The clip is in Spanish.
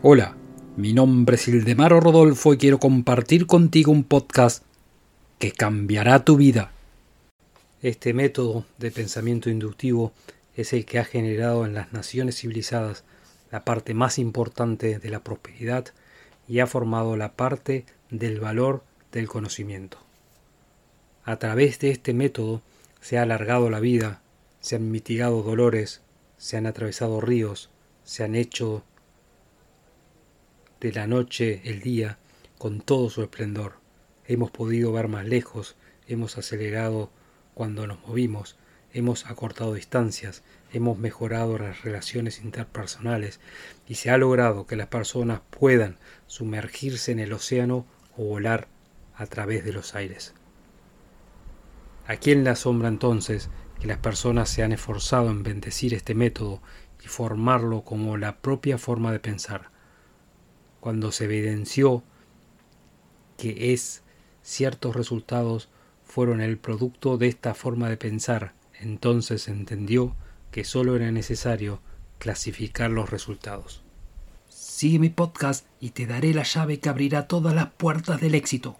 Hola, mi nombre es Ildemaro Rodolfo y quiero compartir contigo un podcast que cambiará tu vida. Este método de pensamiento inductivo es el que ha generado en las naciones civilizadas la parte más importante de la prosperidad y ha formado la parte del valor del conocimiento. A través de este método se ha alargado la vida, se han mitigado dolores, se han atravesado ríos, se han hecho de la noche el día con todo su esplendor. Hemos podido ver más lejos, hemos acelerado cuando nos movimos, hemos acortado distancias, hemos mejorado las relaciones interpersonales y se ha logrado que las personas puedan sumergirse en el océano o volar a través de los aires. ¿A quién le asombra entonces que las personas se han esforzado en bendecir este método y formarlo como la propia forma de pensar? Cuando se evidenció que es ciertos resultados fueron el producto de esta forma de pensar, entonces entendió que solo era necesario clasificar los resultados. Sigue mi podcast y te daré la llave que abrirá todas las puertas del éxito.